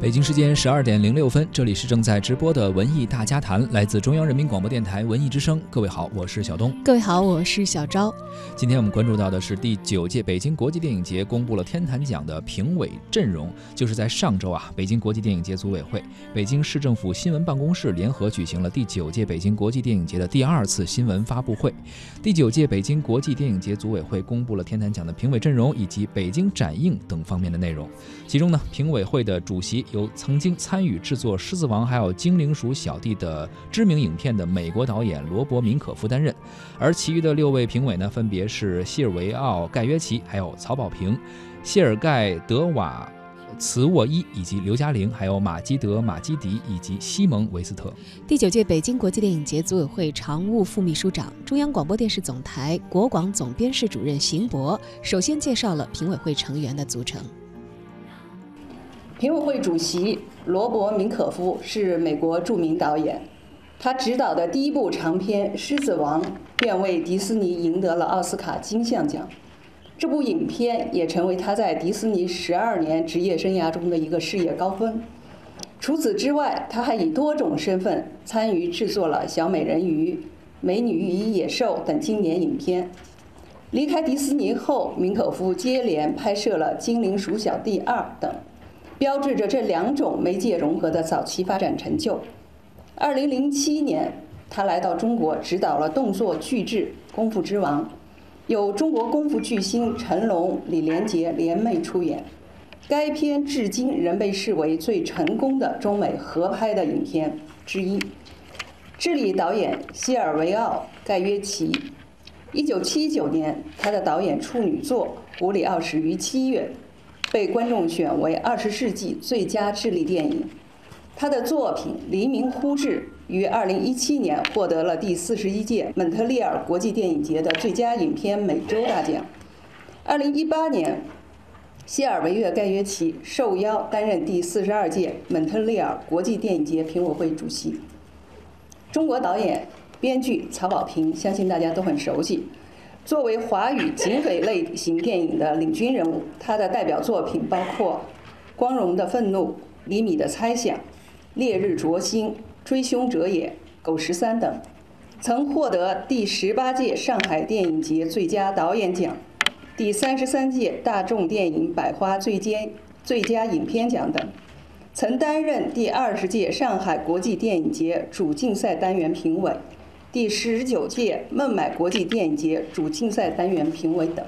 北京时间十二点零六分，这里是正在直播的文艺大家谈，来自中央人民广播电台文艺之声。各位好，我是小东。各位好，我是小昭。今天我们关注到的是第九届北京国际电影节公布了天坛奖的评委阵容。就是在上周啊，北京国际电影节组委会、北京市政府新闻办公室联合举行了第九届北京国际电影节的第二次新闻发布会。第九届北京国际电影节组委会公布了天坛奖的评委阵容以及北京展映等方面的内容。其中呢，评委会的主席。由由曾经参与制作《狮子王》还有《精灵鼠小弟》的知名影片的美国导演罗伯·明可夫担任，而其余的六位评委呢，分别是谢尔维奥·盖约奇、还有曹保平、谢尔盖·德瓦茨沃伊以及刘嘉玲，还有马基德·马基迪以及西蒙·维斯特。第九届北京国际电影节组委会常务副秘书长、中央广播电视总台国广总编室主任邢博首先介绍了评委会成员的组成。评委会主席罗伯·明可夫是美国著名导演，他执导的第一部长片《狮子王》便为迪士尼赢得了奥斯卡金像奖。这部影片也成为他在迪士尼十二年职业生涯中的一个事业高峰。除此之外，他还以多种身份参与制作了《小美人鱼》《美女与野兽》等经典影片。离开迪士尼后，明可夫接连拍摄了《精灵鼠小弟二》等。标志着这两种媒介融合的早期发展成就。二零零七年，他来到中国，执导了动作巨制《功夫之王》，有中国功夫巨星成龙、李连杰联袂出演。该片至今仍被视为最成功的中美合拍的影片之一。智利导演希尔维奥·盖约奇，一九七九年，他的导演处女作《胡里奥史》于七月。被观众选为二十世纪最佳智力电影。他的作品《黎明忽至》于二零一七年获得了第四十一届蒙特利尔国际电影节的最佳影片美洲大奖。二零一八年，谢尔维约·盖约奇受邀担任第四十二届蒙特利尔国际电影节评委会主席。中国导演、编剧曹保平，相信大家都很熟悉。作为华语警匪类型电影的领军人物，他的代表作品包括《光荣的愤怒》《厘米的猜想》《烈日灼心》《追凶者也》《狗十三》等，曾获得第十八届上海电影节最佳导演奖、第三十三届大众电影百花最佳最佳影片奖等，曾担任第二十届上海国际电影节主竞赛单元评委。第十九届孟买国际电影节主竞赛单元评委等。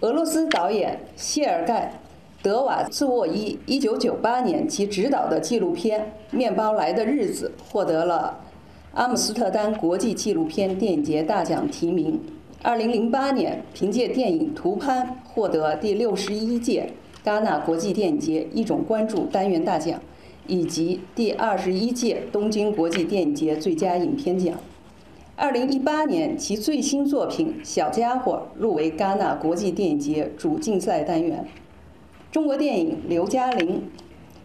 俄罗斯导演谢尔盖·德瓦茨沃伊1998年其执导的纪录片《面包来的日子》获得了阿姆斯特丹国际纪录片电影节大奖提名。2008年，凭借电影《图潘》获得第六十一届戛纳国际电影节一种关注单元大奖。以及第二十一届东京国际电影节最佳影片奖。二零一八年，其最新作品《小家伙》入围戛纳国际电影节主竞赛单元。中国电影刘嘉玲，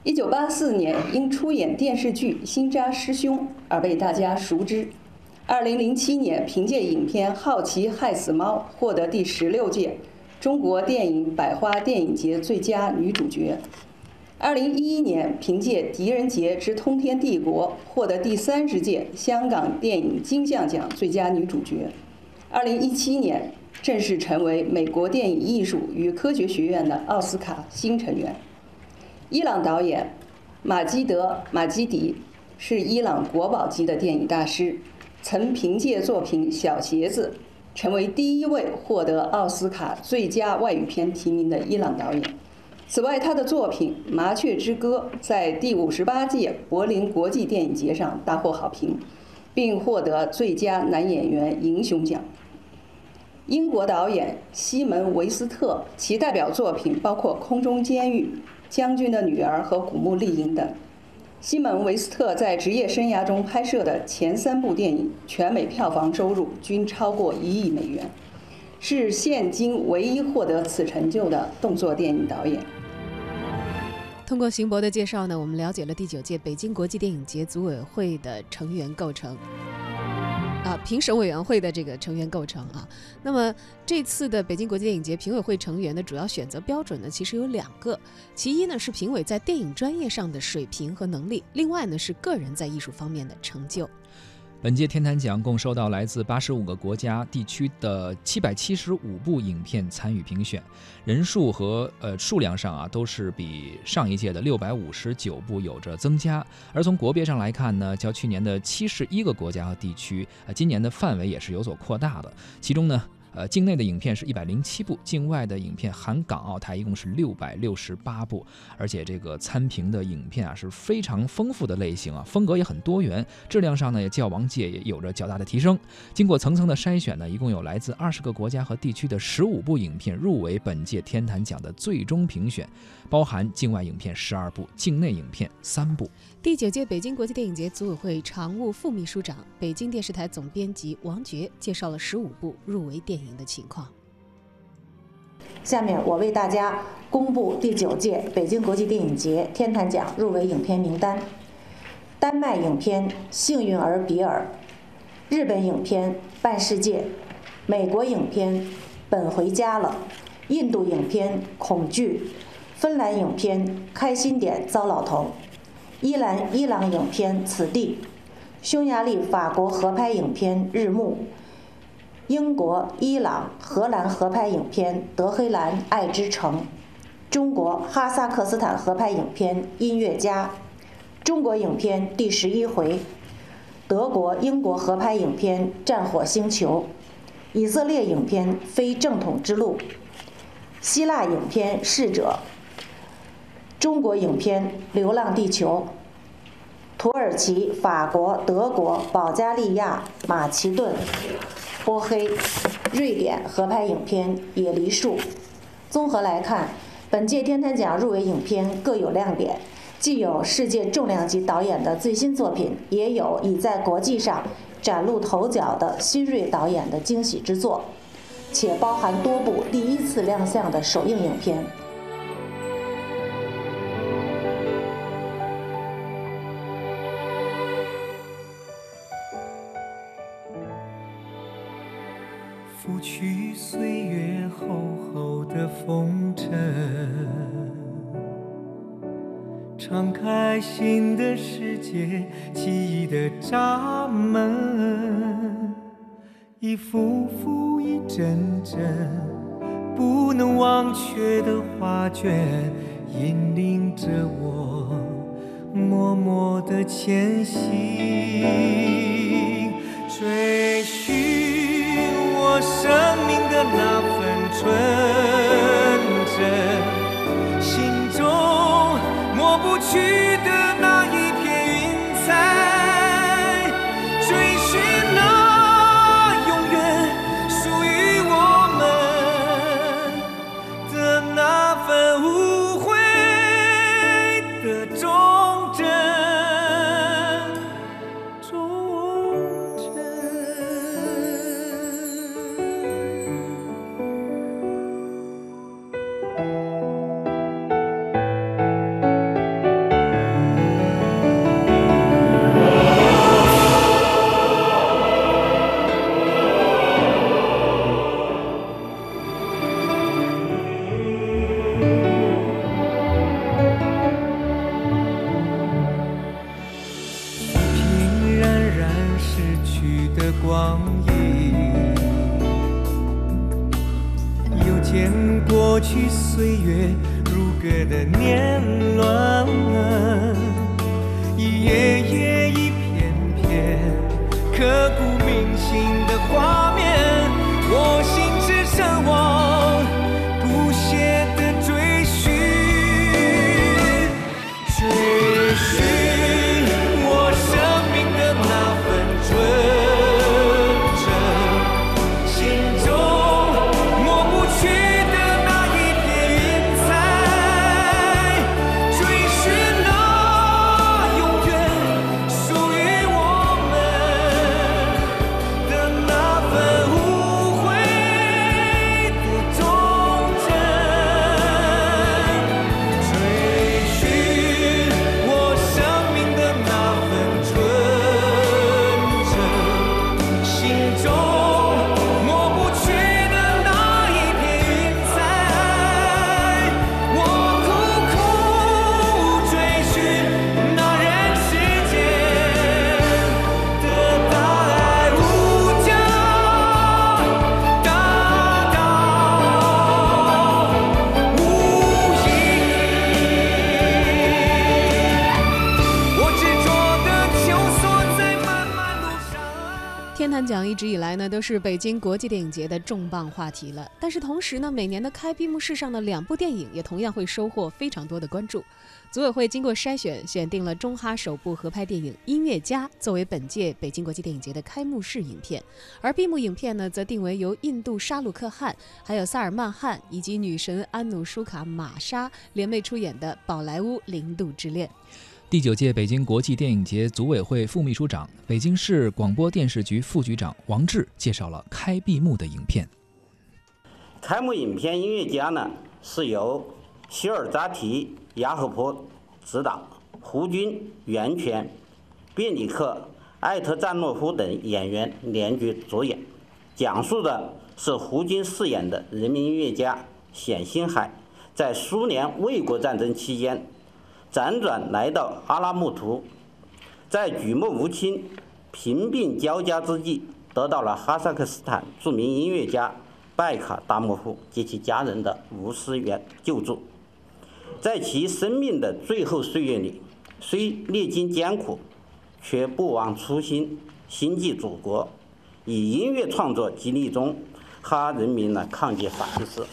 一九八四年因出演电视剧《新扎师兄》而被大家熟知。二零零七年，凭借影片《好奇害死猫》获得第十六届中国电影百花电影节最佳女主角。二零一一年，凭借《狄仁杰之通天帝国》获得第三十届香港电影金像奖最佳女主角。二零一七年，正式成为美国电影艺术与科学学院的奥斯卡新成员。伊朗导演马基德·马基迪是伊朗国宝级的电影大师，曾凭借作品《小鞋子》成为第一位获得奥斯卡最佳外语片提名的伊朗导演。此外，他的作品《麻雀之歌》在第五十八届柏林国际电影节上大获好评，并获得最佳男演员银熊奖。英国导演西蒙·维斯特，其代表作品包括《空中监狱》《将军的女儿》和《古墓丽影》等。西蒙·维斯特在职业生涯中拍摄的前三部电影，全美票房收入均超过一亿美元，是现今唯一获得此成就的动作电影导演。通过邢博的介绍呢，我们了解了第九届北京国际电影节组委会的成员构成。啊，评审委员会的这个成员构成啊。那么这次的北京国际电影节评委会成员的主要选择标准呢，其实有两个，其一呢是评委在电影专业上的水平和能力，另外呢是个人在艺术方面的成就。本届天坛奖共收到来自八十五个国家地区的七百七十五部影片参与评选，人数和呃数量上啊都是比上一届的六百五十九部有着增加。而从国别上来看呢，较去年的七十一个国家和地区，呃，今年的范围也是有所扩大的。其中呢。呃，境内的影片是一百零七部，境外的影片含港澳台一共是六百六十八部，而且这个参评的影片啊是非常丰富的类型啊，风格也很多元，质量上呢也较往届也有着较大的提升。经过层层的筛选呢，一共有来自二十个国家和地区的十五部影片入围本届天坛奖的最终评选，包含境外影片十二部，境内影片三部。第九届北京国际电影节组委会常务副秘书长、北京电视台总编辑王珏介绍了十五部入围电电影的情况。下面我为大家公布第九届北京国际电影节天坛奖入围影片名单：丹麦影片《幸运儿比尔》，日本影片《半世界》，美国影片《本回家了》，印度影片《恐惧》，芬兰影片《开心点糟老头》。伊兰伊朗影片《此地》，匈牙利法国合拍影片《日暮》，英国伊朗荷兰合拍影片《德黑兰爱之城》，中国哈萨克斯坦合拍影片《音乐家》，中国影片《第十一回》，德国英国合拍影片《战火星球》，以色列影片《非正统之路》，希腊影片《逝者》。中国影片《流浪地球》，土耳其、法国、德国、保加利亚、马其顿、波黑、瑞典合拍影片《野梨树》。综合来看，本届天坛奖入围影片各有亮点，既有世界重量级导演的最新作品，也有已在国际上崭露头角的新锐导演的惊喜之作，且包含多部第一次亮相的首映影片。去岁月厚厚的风尘，敞开新的世界，记忆的闸门，一幅幅一帧帧不能忘却的画卷，引领着我默默的前行，追寻。我生命的那份纯真，心中抹不去你，又见过去岁月如歌的年轮，一页页一片片刻骨铭心的画一直以来呢，都是北京国际电影节的重磅话题了。但是同时呢，每年的开闭幕式上的两部电影也同样会收获非常多的关注。组委会经过筛选，选定了中哈首部合拍电影《音乐家》作为本届北京国际电影节的开幕式影片，而闭幕影片呢，则定为由印度沙鲁克汗、还有萨尔曼汗以及女神安努舒卡·玛莎联袂出演的《宝莱坞零度之恋》。第九届北京国际电影节组委会副秘书长、北京市广播电视局副局长王志介绍了开闭幕的影片。开幕影片《音乐家》呢，是由希尔扎提。亚赫坡执导，胡军、袁泉、别里克、艾特赞诺夫等演员联袂主演，讲述的是胡军饰演的人民音乐家冼星海，在苏联卫国战争期间，辗转来到阿拉木图，在举目无亲、贫病交加之际，得到了哈萨克斯坦著名音乐家拜卡达莫夫及其家人的无私援救助。在其生命的最后岁月里，虽历经艰苦，却不忘初心，心系祖国，以音乐创作激励中哈人民呢抗击法西斯。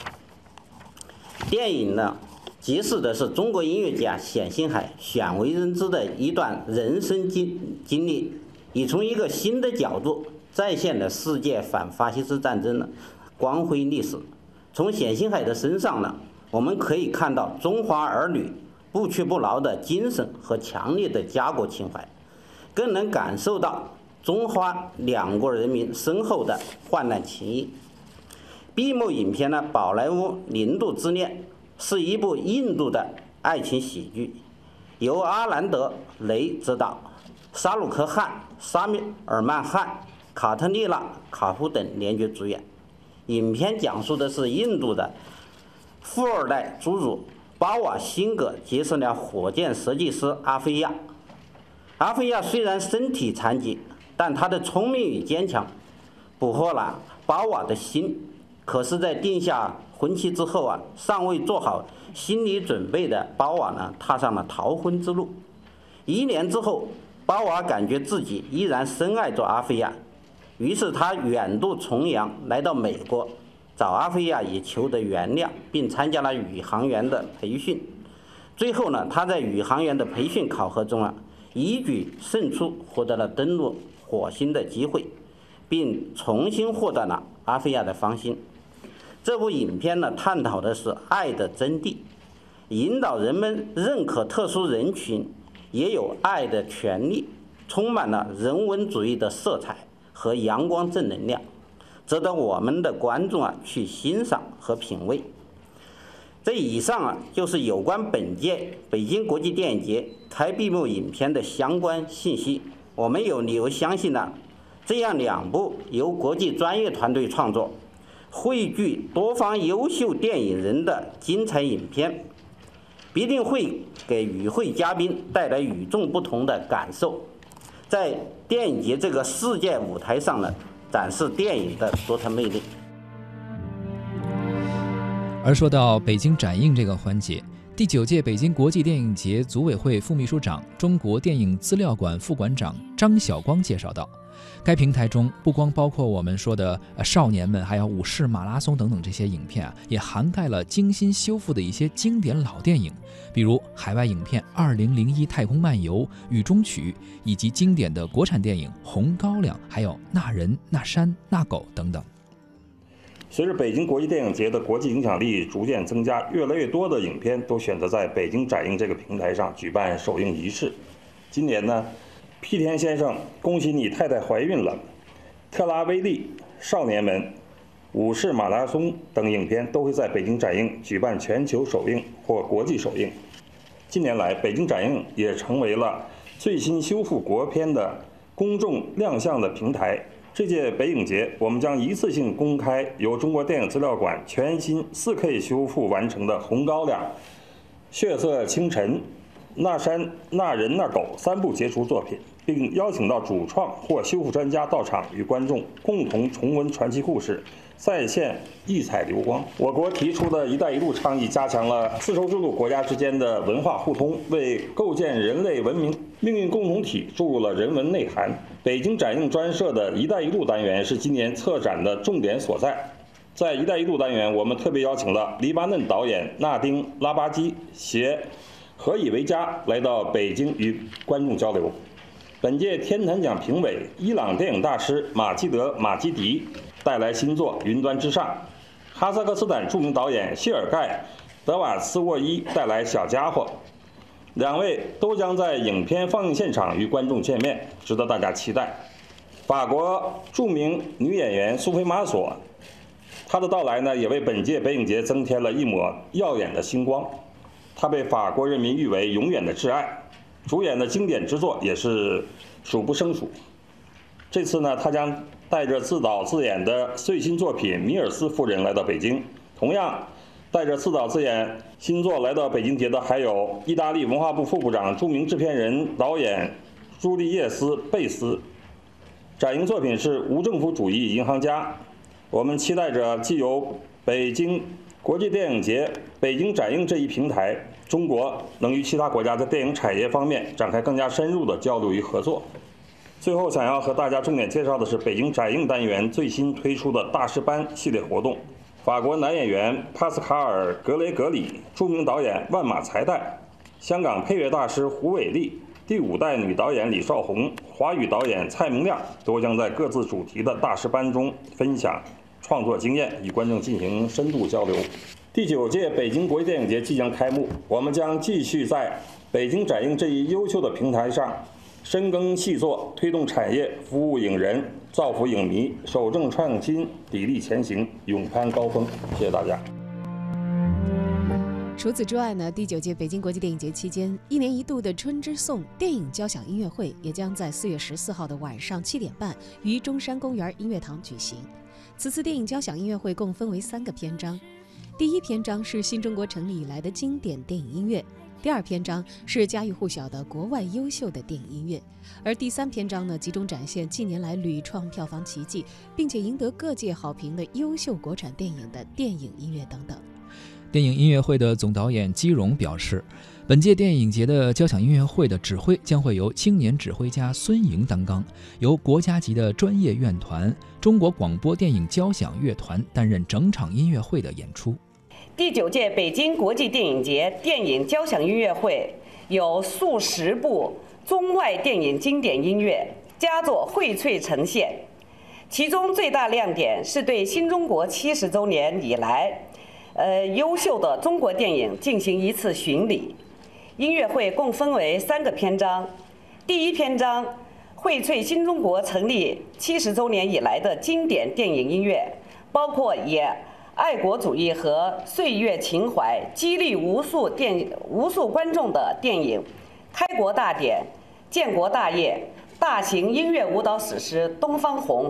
电影呢，揭示的是中国音乐家冼星海鲜为人知的一段人生经经历，以从一个新的角度再现了世界反法西斯战争的光辉历史。从冼星海的身上呢。我们可以看到中华儿女不屈不挠的精神和强烈的家国情怀，更能感受到中华两国人民深厚的患难情谊。闭幕影片呢，《宝莱坞零度之恋》是一部印度的爱情喜剧，由阿兰德·雷执导，沙鲁克·汗、沙米尔曼·汗、卡特丽娜·卡夫等联袂主演。影片讲述的是印度的。富二代侏儒巴瓦辛格结识了火箭设计师阿菲亚。阿菲亚虽然身体残疾，但他的聪明与坚强捕获了巴瓦的心。可是，在定下婚期之后啊，尚未做好心理准备的包瓦呢，踏上了逃婚之路。一年之后，包瓦感觉自己依然深爱着阿菲亚，于是他远渡重洋来到美国。找阿菲亚以求得原谅，并参加了宇航员的培训。最后呢，他在宇航员的培训考核中啊，一举胜出，获得了登陆火星的机会，并重新获得了阿菲亚的芳心。这部影片呢，探讨的是爱的真谛，引导人们认可特殊人群也有爱的权利，充满了人文主义的色彩和阳光正能量。值得我们的观众啊去欣赏和品味。这以上啊就是有关本届北京国际电影节开闭幕影片的相关信息。我们有理由相信呢，这样两部由国际专业团队创作、汇聚多方优秀电影人的精彩影片，必定会给与会嘉宾带来与众不同的感受，在电影节这个世界舞台上呢。展示电影的独特魅力。而说到北京展映这个环节，第九届北京国际电影节组委会副秘书长、中国电影资料馆副馆长张晓光介绍道。该平台中不光包括我们说的少年们，还有武士马拉松等等这些影片啊，也涵盖了精心修复的一些经典老电影，比如海外影片《二零零一太空漫游》《雨中曲》，以及经典的国产电影《红高粱》，还有《那人那山那狗》等等。随着北京国际电影节的国际影响力逐渐增加，越来越多的影片都选择在北京展映这个平台上举办首映仪式。今年呢？批田先生，恭喜你太太怀孕了！特拉威利、少年们、武士马拉松等影片都会在北京展映，举办全球首映或国际首映。近年来，北京展映也成为了最新修复国片的公众亮相的平台。这届北影节，我们将一次性公开由中国电影资料馆全新 4K 修复完成的《红高粱》《血色清晨》。那山那人那狗三部杰出作品，并邀请到主创或修复专家到场，与观众共同重温传奇故事，再现异彩流光。我国提出的一带一路倡议，加强了丝绸之路国家之间的文化互通，为构建人类文明命运共同体注入了人文内涵。北京展映专设的一带一路单元是今年策展的重点所在。在一带一路单元，我们特别邀请了黎巴嫩导演纳丁·拉巴基携《何以为家》来到北京与观众交流。本届天坛奖评委伊朗电影大师马基德·马基迪带来新作《云端之上》，哈萨克斯坦著名导演谢尔盖·德瓦斯沃伊带来《小家伙》，两位都将在影片放映现场与观众见面，值得大家期待。法国著名女演员苏菲·玛索。她的到来呢，也为本届北影节增添了一抹耀眼的星光。她被法国人民誉为永远的挚爱，主演的经典之作也是数不胜数。这次呢，他将带着自导自演的最新作品《米尔斯夫人》来到北京。同样，带着自导自演新作来到北京节的还有意大利文化部副部长、著名制片人、导演朱利叶斯·贝斯。展映作品是《无政府主义银行家》。我们期待着，既有北京国际电影节、北京展映这一平台，中国能与其他国家在电影产业方面展开更加深入的交流与合作。最后，想要和大家重点介绍的是北京展映单元最新推出的大师班系列活动。法国男演员帕斯卡尔·格雷格里、著名导演万马才旦、香港配乐大师胡伟立、第五代女导演李少红、华语导演蔡明亮，都将在各自主题的大师班中分享。创作经验与观众进行深度交流。第九届北京国际电影节即将开幕，我们将继续在北京展映这一优秀的平台上深耕细作，推动产业，服务影人，造福影迷，守正创新，砥砺前行，勇攀高峰。谢谢大家。除此之外呢，第九届北京国际电影节期间，一年一度的春之颂电影交响音乐会也将在四月十四号的晚上七点半于中山公园音乐堂举行。此次电影交响音乐会共分为三个篇章，第一篇章是新中国成立以来的经典电影音乐，第二篇章是家喻户晓的国外优秀的电影音乐，而第三篇章呢，集中展现近年来屡创票房奇迹，并且赢得各界好评的优秀国产电影的电影音乐等等。电影音乐会的总导演基荣表示。本届电影节的交响音乐会的指挥将会由青年指挥家孙莹担纲，由国家级的专业院团中国广播电影交响乐团担任整场音乐会的演出。第九届北京国际电影节电影交响音乐会有数十部中外电影经典音乐佳作荟萃呈现，其中最大亮点是对新中国七十周年以来，呃优秀的中国电影进行一次巡礼。音乐会共分为三个篇章，第一篇章荟萃新中国成立七十周年以来的经典电影音乐，包括以爱国主义和岁月情怀激励无数电无数观众的电影《开国大典》《建国大业》大型音乐舞蹈史诗《东方红》。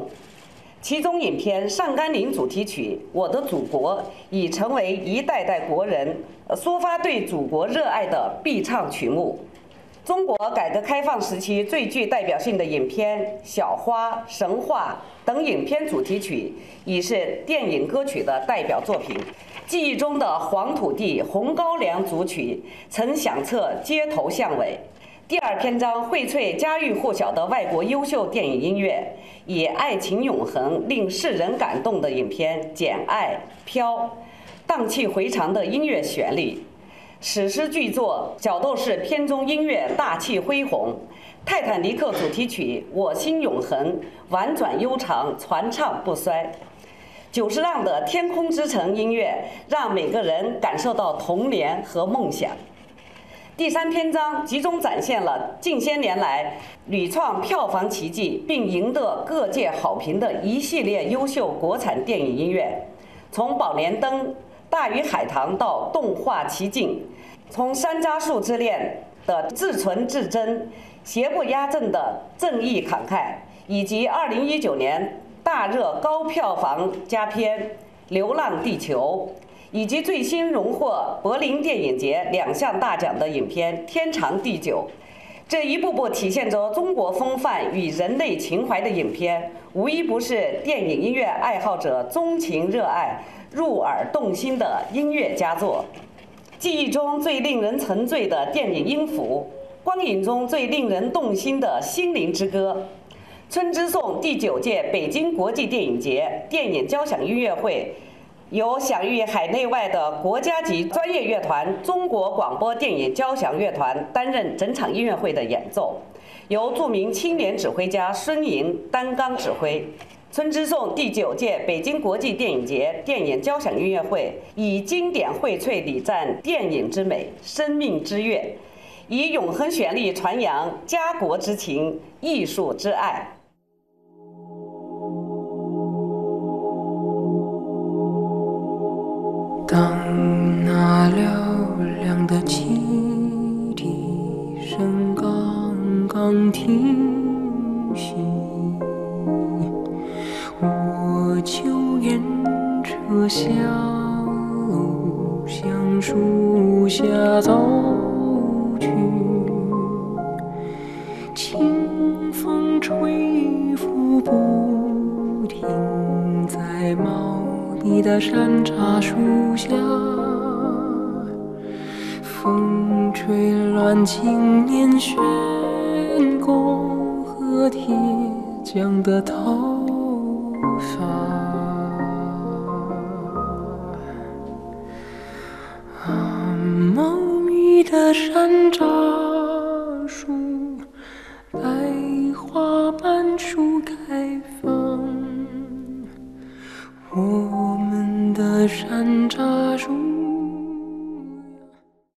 其中影片《上甘岭》主题曲《我的祖国》已成为一代代国人抒发对祖国热爱的必唱曲目。中国改革开放时期最具代表性的影片《小花》《神话》等影片主题曲已是电影歌曲的代表作品。记忆中的《黄土地》《红高粱》组曲曾响彻街头巷尾。第二篇章荟萃家喻户晓的外国优秀电影音乐，以爱情永恒令世人感动的影片《简爱》《飘》，荡气回肠的音乐旋律；史诗巨作《角斗士》片中音乐大气恢宏，《泰坦尼克》主题曲《我心永恒》婉转悠长，传唱不衰；久石让的《天空之城》音乐让每个人感受到童年和梦想。第三篇章集中展现了近些年来屡创票房奇迹并赢得各界好评的一系列优秀国产电影音乐，从《宝莲灯》《大鱼海棠》到动画奇境，从《山楂树之恋》的至纯至真、邪不压正的正义慷慨，以及2019年大热高票房佳片《流浪地球》。以及最新荣获柏林电影节两项大奖的影片《天长地久》，这一部部体现着中国风范与人类情怀的影片，无一不是电影音乐爱好者钟情热爱、入耳动心的音乐佳作。记忆中最令人沉醉的电影音符，光影中最令人动心的心灵之歌。《春之颂》第九届北京国际电影节电影交响音乐会。由享誉海内外的国家级专业乐团中国广播电影交响乐团担任整场音乐会的演奏，由著名青年指挥家孙莹担纲指挥。《春之颂》第九届北京国际电影节电影交响音乐会以经典荟萃礼赞电影之美、生命之乐，以永恒旋律传扬家国之情、艺术之爱。当那嘹亮的汽笛声刚刚停息，我就沿着小路向树下走去，清风吹拂不停在毛。你的山茶树下，风吹乱青年悬弓和铁匠的头。